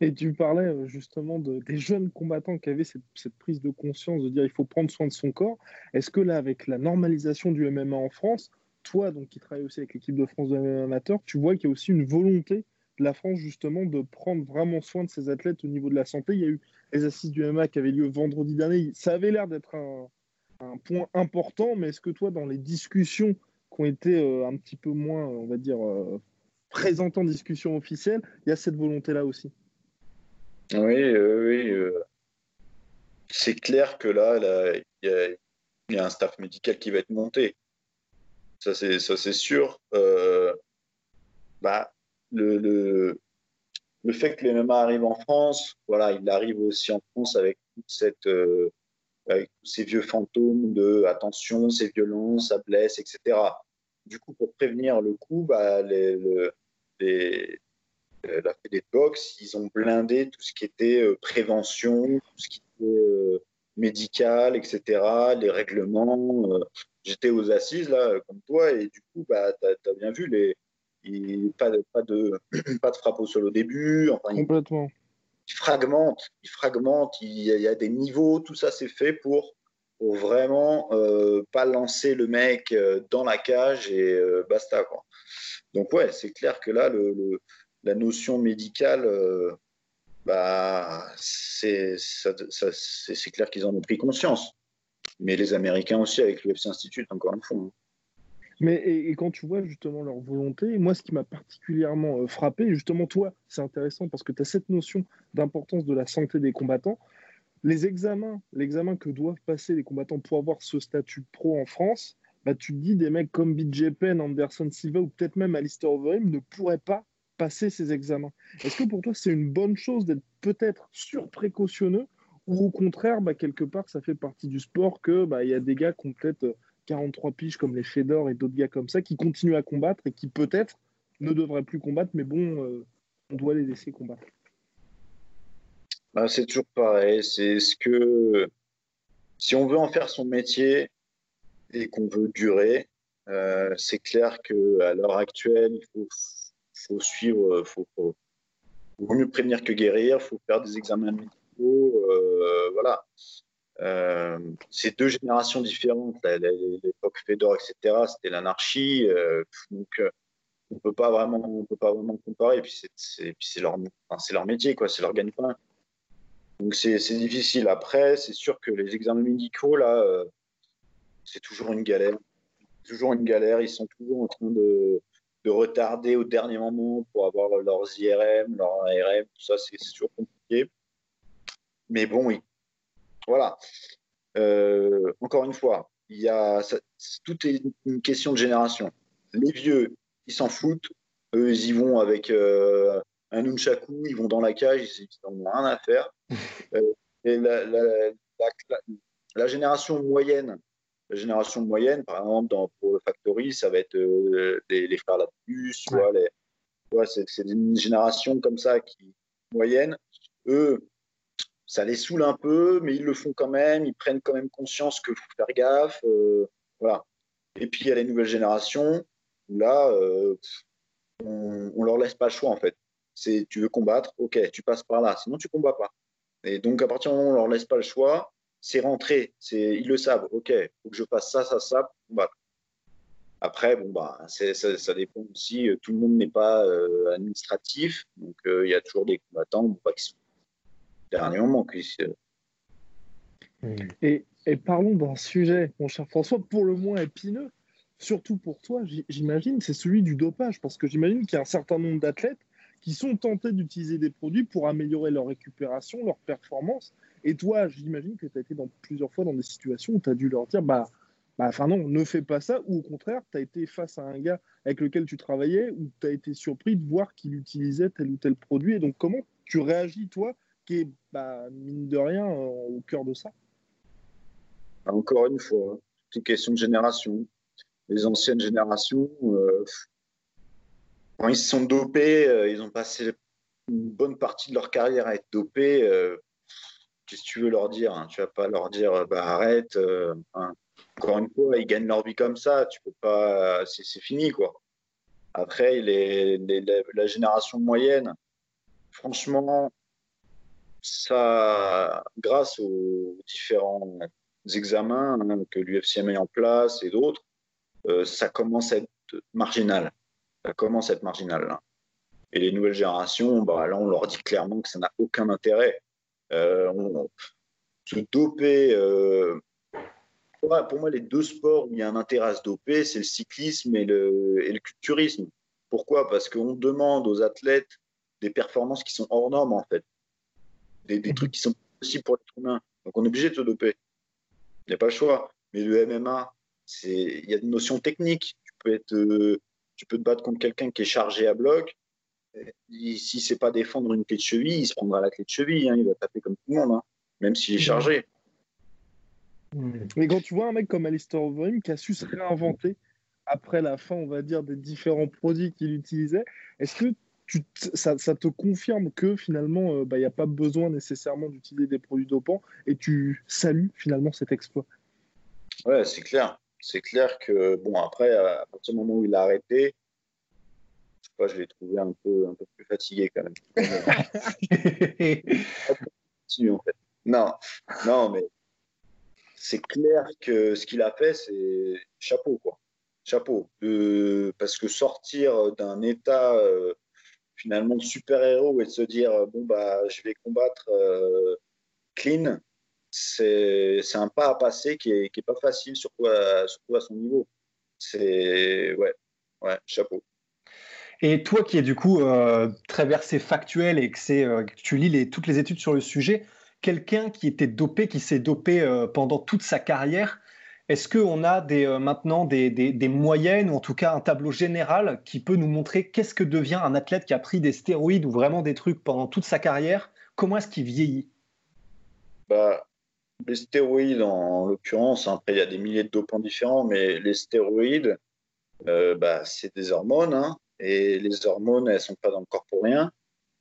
S1: Et tu parlais euh, justement de, des jeunes combattants qui avaient cette, cette, prise de conscience de dire il faut prendre soin de son corps. Est-ce que là, avec la normalisation du MMA en France, toi, donc qui travailles aussi avec l'équipe de France de MMA amateur, tu vois qu'il y a aussi une volonté de la France justement de prendre vraiment soin de ses athlètes au niveau de la santé? Il y a eu les assises du MMA qui avaient lieu vendredi dernier. Ça avait l'air d'être un, point important, mais est-ce que toi, dans les discussions qui ont été euh, un petit peu moins, on va dire, euh, présentes en discussion officielle, il y a cette volonté-là aussi
S2: Oui, oui. Euh, c'est clair que là, il y, a un staff médical qui va être monté. Ça, c'est sûr. bah, le, le, fait que le MMA arrive en France, voilà, il arrive aussi en France avec cette, euh, avec ces vieux fantômes de attention, c'est violent, ça blesse, etc. Du coup, pour prévenir le coup, bah, les, les, la boxe, ils ont blindé tout ce qui était euh, prévention, tout ce qui était euh, médical, etc., les règlements. J'étais aux assises, là, comme toi, et du coup, bah, tu as, as, bien vu les, pas, de, pas, de, pas de frappe au sol au début. Enfin,
S1: Complètement.
S2: Il, fragmente, il fragmente, il y, a, des niveaux, tout ça c'est fait pour, pour vraiment euh, pas lancer le mec euh, dans la cage et euh, basta. Quoi. Donc ouais, c'est clair que là, le, la notion médicale, bah, c'est clair qu'ils en ont pris conscience. Mais les Américains aussi, avec l'UFC Institute, encore une fois. Hein.
S1: Mais et, quand tu vois justement leur volonté, moi ce qui m'a particulièrement frappé, justement toi, c'est intéressant parce que tu as cette notion d'importance de la santé des combattants. Les examens, l'examen que doivent passer les combattants pour avoir ce statut pro en France, bah, tu te dis des mecs comme BJ Penn, Anderson Silva ou peut-être même Alistair Overeem ne pourraient pas passer ces examens. Est-ce que pour toi c'est une bonne chose d'être peut-être surprécautionneux ou au contraire, bah, quelque part, ça fait partie du sport que bah, y a des gars qui ont peut-être 43 piges comme les Fedor et d'autres gars comme ça qui continuent à combattre et qui peut-être ne devraient plus combattre, mais bon, euh, on doit les laisser combattre.
S2: Bah, c'est toujours pareil. C'est ce que si on veut en faire son métier et qu'on veut durer, euh, c'est clair que à l'heure actuelle, il faut, suivre, faut, faut, mieux prévenir que guérir. Il faut faire des examens médicaux, euh, voilà. Euh, c'est deux générations différentes. L'époque Fedor, etc., c'était l'anarchie. Euh, donc, on peut pas vraiment, on peut pas vraiment comparer. Et puis, c'est leur, leur métier, quoi. C'est leur gagne-pain. Donc, c'est difficile. Après, c'est sûr que les examens médicaux, là, c'est toujours une galère. Toujours une galère. Ils sont toujours en train de, de retarder au dernier moment pour avoir leurs IRM, leurs ARM, tout ça, c'est toujours compliqué. Mais bon, ils voilà. Euh, encore une fois, il y a, tout est une question de génération. Les vieux, ils s'en foutent. Eux, ils y vont avec euh, un nunchaku, ils vont dans la cage, ils n'ont rien à faire. Euh, et la, la, génération moyenne, la génération moyenne, par exemple, dans, pour le Factory, ça va être les, frères ouais. c'est une génération comme ça qui moyenne. Eux, ça les saoule un peu, mais ils le font quand même, ils prennent quand même conscience qu'il faut faire gaffe. Euh, voilà. Et puis il y a les nouvelles générations, où là, euh, on, ne leur laisse pas le choix en fait. C'est tu veux combattre, ok, tu passes par là, sinon tu combats pas. Et donc à partir du moment où on leur laisse pas le choix, c'est rentré, c'est ils le savent, ok, faut que je fasse ça, ça, ça. Après, bon, bah, ça, dépend aussi. Tout le monde n'est pas administratif. Donc, il y a toujours des combattants bon, qui sont dernier moment.
S1: Et parlons d'un sujet, mon cher François, pour le moins épineux, surtout pour toi, j'imagine, c'est celui du dopage. Parce que j'imagine qu'il y a un certain nombre d'athlètes qui sont tentés d'utiliser des produits pour améliorer leur récupération, leur performance. Et toi, j'imagine que tu as été dans, plusieurs fois dans des situations où tu as dû leur dire bah, bah, enfin non, ne fais pas ça, ou au contraire, tu as été face à un gars avec lequel tu travaillais, où tu as été surpris de voir qu'il utilisait tel ou tel produit. Et donc, comment tu réagis, toi, qui est, bah, mine de rien, au cœur de ça?
S2: Encore une fois, c'est une question de génération. Les anciennes générations, euh, quand ils se sont dopés, euh, ils ont passé une bonne partie de leur carrière à être dopés. Euh, qu'est-ce que tu veux leur dire hein? Tu vas pas leur dire bah, arrête. encore une fois, ils gagnent leur vie comme ça. Tu peux pas. C'est fini quoi. Après, la génération moyenne, franchement, ça, grâce aux différents examens hein, que l'UFC mis en place et d'autres, euh, ça commence à être marginal. Ça commence à être marginal. Et les nouvelles générations, bah, là, on leur dit clairement que ça n'a aucun intérêt. Euh, se doper. Euh, pour moi, les deux sports où il y a un intérêt à se doper, c'est le cyclisme et le, et le culturisme. Pourquoi? Parce qu'on demande aux athlètes des performances qui sont hors normes, en fait des, trucs qui sont possibles pour l'être humain. Donc on est obligé de se doper. Il n'y a pas le choix. Mais le MMA, il y a des notions techniques. Tu peux, être, euh, tu peux te battre contre quelqu'un qui est chargé à bloc. Si c'est pas défendre une clé de cheville, il se prendra la clé de cheville. Hein. il va taper comme tout le monde, hein, même s'il est chargé.
S1: Mais quand tu vois un mec comme Alistair Overeem qui a su se réinventer après la fin, on va dire, des différents produits qu'il utilisait, est-ce que ça, te confirme que finalement, il euh, n'y bah, a pas besoin nécessairement d'utiliser des produits dopants et tu salues finalement cet exploit?
S2: Ouais, c'est clair. C'est clair que, bon, après, à partir du moment où il a arrêté, je sais pas, je l'ai trouvé un peu, un peu plus fatigué quand même. Non, non, mais c'est clair que ce qu'il a fait, c'est chapeau, quoi. Chapeau. parce que sortir d'un état. Euh, finalement de super-héros et de se dire bon bah je vais combattre euh, clean, c'est un pas à passer qui est, qui est pas facile, surtout à, surtout à son niveau. C'est ouais, ouais, chapeau.
S3: Et toi qui es du coup euh, très versé factuel et que, c'est, que tu lis les, toutes les études sur le sujet, quelqu'un qui était dopé, qui s'est dopé pendant toute sa carrière, est-ce qu'on a des, euh, maintenant des, moyennes ou en tout cas un tableau général qui peut nous montrer qu'est-ce que devient un athlète qui a pris des stéroïdes ou vraiment des trucs pendant toute sa carrière? Comment est-ce qu'il vieillit?
S2: Bah, Les stéroïdes, en l'occurrence, hein, après il y a des milliers de dopants différents, mais les stéroïdes, euh, bah, c'est des hormones. Hein, et les hormones, elles ne sont pas dans le corps pour rien.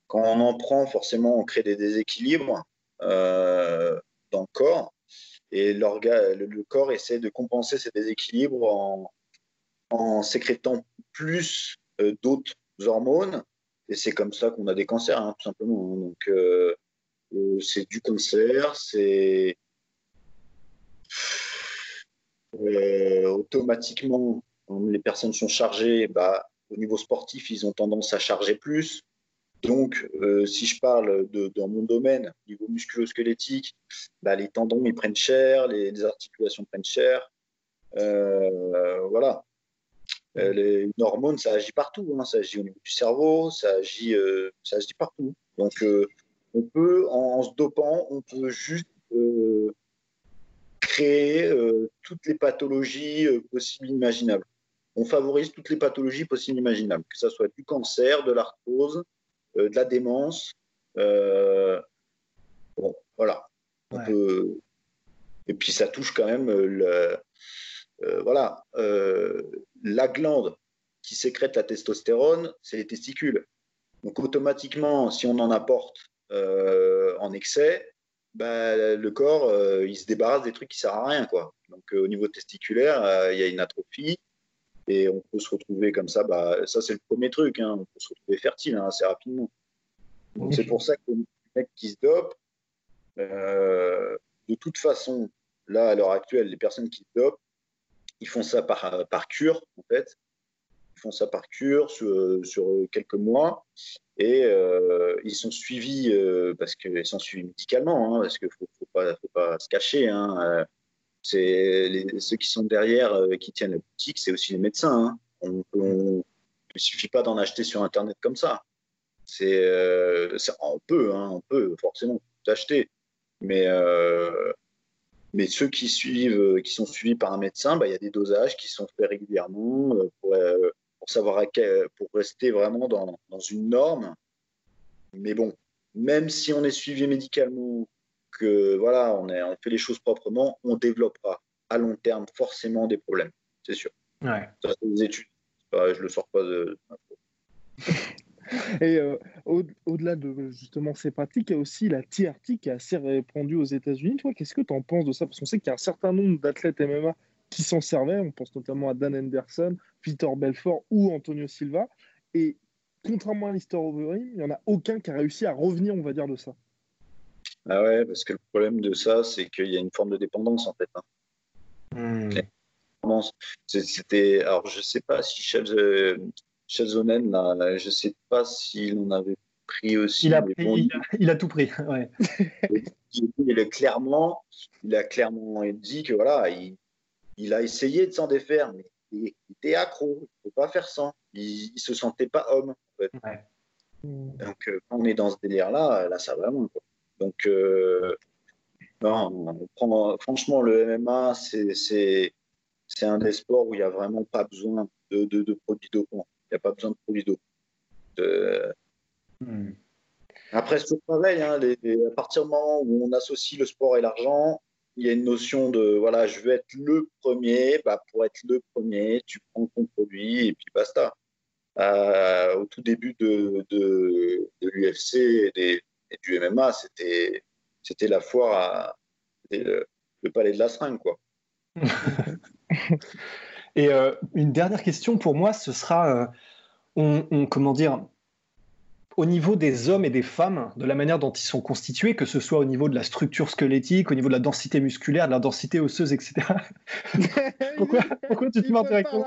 S2: Quand on en prend, forcément, on crée des déséquilibres euh, dans le corps et le, le, corps essaie de compenser ces déséquilibres en, en sécrétant plus euh, d'autres hormones. Et c'est comme ça qu'on a des cancers, hein, tout simplement. Donc, c'est du cancer, c'est automatiquement, quand les personnes sont chargées, bah, au niveau sportif, ils ont tendance à charger plus. Donc, euh, si je parle de, dans mon domaine, niveau musculo-squelettique, bah, les tendons ils prennent cher, les, articulations prennent cher. Euh, voilà. Euh, les, une hormone, ça agit partout. Hein. Ça agit au niveau du cerveau, ça agit, ça agit partout. Donc, on peut, en, se dopant, on peut juste créer toutes les pathologies possibles imaginables. On favorise toutes les pathologies possibles imaginables, que ce soit du cancer, de l'arthrose, euh, de la démence. Euh, bon, voilà. Et puis ça touche quand même le, euh, voilà, la glande qui sécrète la testostérone, c'est les testicules. Donc automatiquement, si on en apporte en excès, bah, le corps, il se débarrasse des trucs qui servent à rien. Quoi. Donc au niveau testiculaire, il y a une atrophie. Et on peut se retrouver comme ça, bah, ça c'est le premier truc, hein. on peut se retrouver fertile hein, assez rapidement. Donc c'est pour ça que les mecs qui se dopent, euh, de toute façon, là à l'heure actuelle, les personnes qui se dopent, ils font ça par, par cure, en fait. Font ça par cure sur, sur quelques mois. Et euh, ils sont suivis, euh, parce qu'ils sont suivis médicalement, hein, parce qu'il ne faut, pas, se cacher. Hein, euh, c'est ceux qui sont derrière, euh, qui tiennent la boutique, c'est aussi les médecins. Hein. On, il ne suffit pas d'en acheter sur Internet comme ça. C'est, euh, on peut, hein, on peut forcément tout acheter, mais mais ceux qui suivent, qui sont suivis par un médecin, bah, il y a des dosages qui sont faits régulièrement pour savoir à quel, pour rester vraiment dans, dans, une norme. Mais bon, même si on est suivi médicalement, que voilà, on, est, on fait les choses proprement, on développera à long terme forcément des problèmes, c'est sûr.
S3: Ouais.
S2: Ça, c'est des études. Pas, je le sors pas de.
S1: Et euh, au-delà de justement ces pratiques, il y a aussi la TRT qui est assez répandue aux États-Unis. Toi, qu'est-ce que tu en penses de ça? Parce qu'on sait qu'il y a un certain nombre d'athlètes MMA qui s'en servaient. On pense notamment à Dan Anderson, Peter Belfort ou Antonio Silva. Et contrairement à Lister Overeem, il n'y en a aucun qui a réussi à revenir, on va dire, de ça.
S2: Ah ouais, parce que le problème de ça, c'est qu'il y a une forme de dépendance en fait. Hein.
S3: Mmh.
S2: C'était, alors je sais pas si Chelzonen, là, je sais pas s'il en avait pris aussi.
S3: Il a, pris, bon, il, a, il a, tout pris. Ouais.
S2: il, a clairement, il a clairement dit que voilà, il, il a essayé de s'en défaire, mais il était accro, il ne peut pas faire sans. Il ne se sentait pas homme. En fait.
S3: ouais.
S2: Donc, euh, quand on est dans ce délire-là, là, ça va. Quoi. Donc, euh, non, prend, franchement, le MMA, c'est un des sports où il n'y a vraiment pas besoin de, de, de produits dopants. Il n'y a pas besoin de produits dopants. De...
S3: Mm.
S2: Après, c'est pareil. Hein, les, les, à partir du moment où on associe le sport et l'argent, il y a une notion de voilà, je veux être le premier. Bah, pour être le premier, tu prends ton produit et puis basta. Euh, au tout début de, de, l'UFC et, du MMA, c'était c'était la foire à le, palais de la seringue, quoi.
S3: et euh, une dernière question pour moi, ce sera euh, on, comment dire au niveau des hommes et des femmes, de la manière dont ils sont constitués, que ce soit au niveau de la structure squelettique, au niveau de la densité musculaire, de la densité osseuse, etc. pourquoi, pourquoi tu te mets directement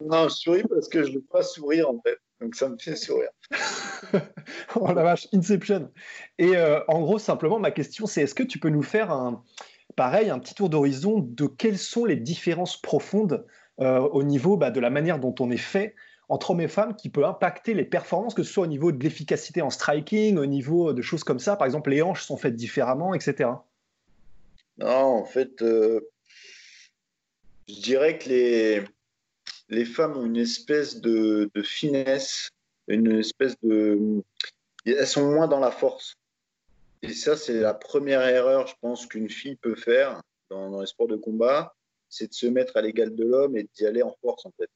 S2: Non, je souris parce que je ne veux pas sourire en fait. Donc ça me fait sourire.
S3: oh la vache, Inception. Et euh, en gros, simplement, ma question, c'est est-ce que tu peux nous faire un, pareil, un petit tour d'horizon de quelles sont les différences profondes euh, au niveau bah, de la manière dont on est fait entre hommes et femmes qui peut impacter les performances, que ce soit au niveau de l'efficacité en striking, au niveau de choses comme ça. Par exemple, les hanches sont faites différemment, etc.
S2: Non, en fait, euh, je dirais que les, les femmes ont une espèce de, finesse, une espèce de... Elles sont moins dans la force. Et ça, c'est la première erreur, je pense, qu'une fille peut faire dans, dans les sports de combat, c'est de se mettre à l'égal de l'homme et d'y aller en force, en fait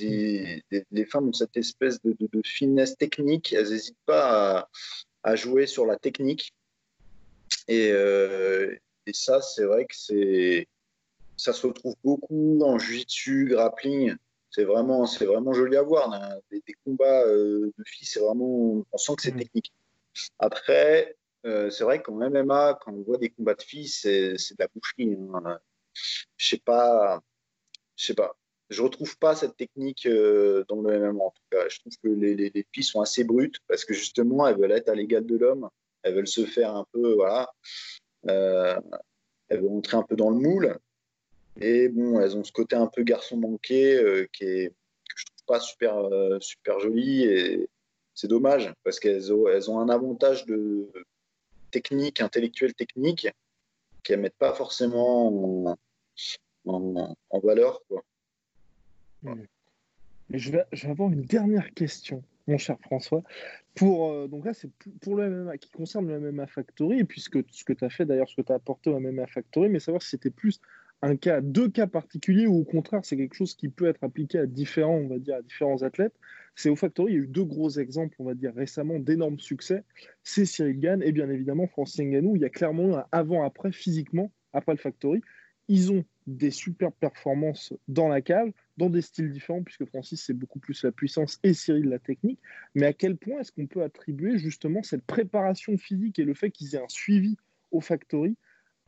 S2: les, les, femmes ont cette espèce de, de, de finesse technique, elles n'hésitent pas à, à, jouer sur la technique. Et, euh, et ça, c'est vrai que c'est, ça se retrouve beaucoup en jiu-jitsu, grappling. C'est vraiment, c'est vraiment joli à voir. Des, des combats euh, de filles, c'est vraiment, on sent que c'est mmh. technique. Après, euh, c'est vrai qu'en MMA, quand on voit des combats de filles, c'est, c'est de la boucherie. Hein. Je sais pas, je sais pas je retrouve pas cette technique euh, dans le MMA en tout cas. Je trouve que les, les, les, filles sont assez brutes parce que justement elles veulent être à l'égal de l'homme, elles veulent se faire un peu voilà, euh, elles veulent entrer un peu dans le moule et bon elles ont ce côté un peu garçon manqué euh, qui est que je trouve pas super super joli et c'est dommage parce qu'elles ont, elles ont un avantage de technique intellectuelle technique qu'elles mettent pas forcément en, valeur.
S1: Mmh. Je, vais, avoir une dernière question, mon cher François. Pour, euh, donc là, c'est pour le MMA, qui concerne le MMA Factory, et puis ce que, tu as fait d'ailleurs, ce que tu as apporté au MMA Factory, mais savoir si c'était plus un cas, deux cas particuliers, ou au contraire, c'est quelque chose qui peut être appliqué à différents, on va dire, à différents athlètes. C'est au Factory, il y a eu deux gros exemples, on va dire, récemment, d'énormes succès. C'est Cyril Gann et bien évidemment Francis Ngannou. Il y a clairement un avant-après physiquement, après le Factory. Ils ont des super performances dans la cage, dans des styles différents, puisque Francis, c'est beaucoup plus la puissance et Cyril, la technique. Mais à quel point est-ce qu'on peut attribuer justement cette préparation physique et le fait qu'ils aient un suivi au factory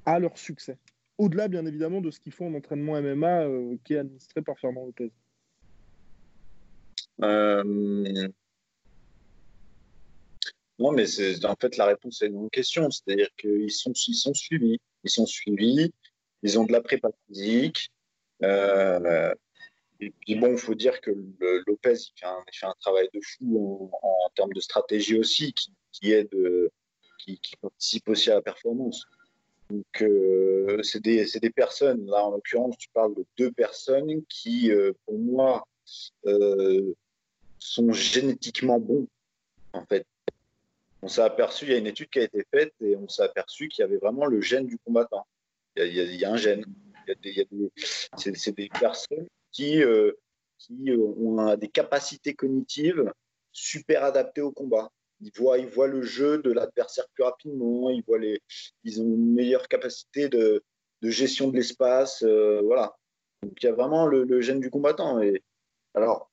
S1: à leur succès? Au-delà bien évidemment de ce qu'ils font en entraînement MMA qui est administré par Fernand Lopez.
S2: Non, mais en fait la réponse est une question, c'est-à-dire qu'ils sont, ils sont suivis, ils sont suivis, ils ont de la prépa physique. Euh, et puis bon, il faut dire que Lopez il fait, un, travail de fou en, termes de stratégie aussi, qui, aide, qui, participe aussi à la performance. Donc euh, c'est des, des, personnes, là en l'occurrence tu parles de deux personnes qui, euh, pour moi, sont génétiquement bons, en fait. On s'est aperçu, il y a une étude qui a été faite et on s'est aperçu qu'il y avait vraiment le gène du combattant. Il y a, un gène. c'est, des personnes qui, euh, qui euh, ont des capacités cognitives super adaptées au combat. Ils voient, ils voient le jeu de l'adversaire plus rapidement, ils, voient les, ils ont une meilleure capacité de, de gestion de l'espace. Euh, voilà. Donc il y a vraiment le, le, gène du combattant. Et, alors,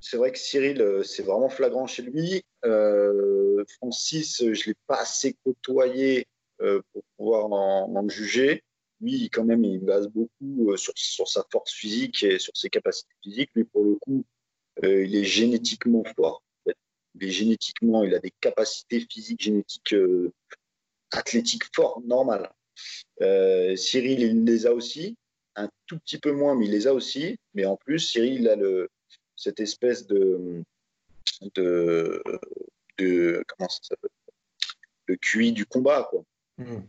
S2: c'est vrai que Cyril, c'est vraiment flagrant chez lui. Francis, je ne l'ai pas assez côtoyé pour pouvoir en juger lui, quand même, il base beaucoup euh, sur, sur, sa force physique et sur ses capacités physiques. Lui, pour le coup, euh, il est génétiquement fort. Il est génétiquement, il a des capacités physiques, génétiques, euh, athlétiques fortes, normales. Cyril, il les a aussi, un tout petit peu moins, mais il les a aussi. Mais en plus, Cyril, il a le, cette espèce de, de, de comment ça s'appelle, le QI du combat, quoi. Mmh.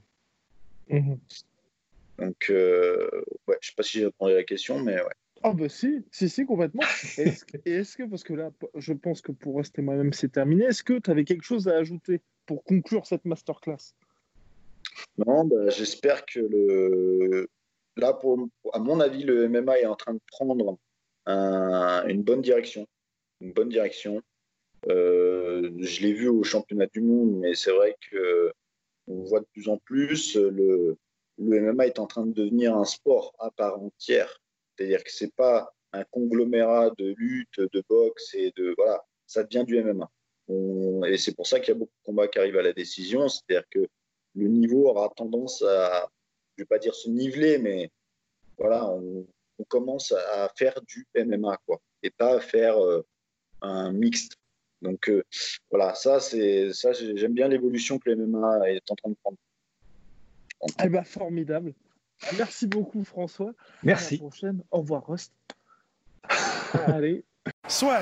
S2: Mmh. Donc, euh, ouais, je sais pas si j'ai répondu à la question, mais ouais.
S1: Ah bah si, si, si, complètement. Est-ce que, est que, parce que là, je pense que pour rester moi-même, c'est terminé, est-ce que tu avais quelque chose à ajouter pour conclure cette masterclass?
S2: Non, bah, j'espère que le... là, pour, à mon avis, le MMA est en train de prendre une bonne direction. Une bonne direction. Euh, je l'ai vu au championnat du monde, mais c'est vrai que on voit de plus en plus le, le MMA est en train de devenir un sport à part entière. C'est-à-dire que c'est pas un conglomérat de lutte, de boxe et de voilà, ça devient du MMA. et c'est pour ça qu'il y a beaucoup de combats qui arrivent à la décision. C'est-à-dire que le niveau aura tendance à, je vais pas dire se niveler, mais voilà, on, commence à faire du MMA quoi, et pas à faire euh, un mixte. Donc euh, voilà, ça c'est ça j'aime bien l'évolution que le MMA est en train de prendre.
S1: Eh ben, formidable. Merci beaucoup, François.
S3: Merci.
S1: À la prochaine. Au revoir, Rust. Allez.
S4: Soit.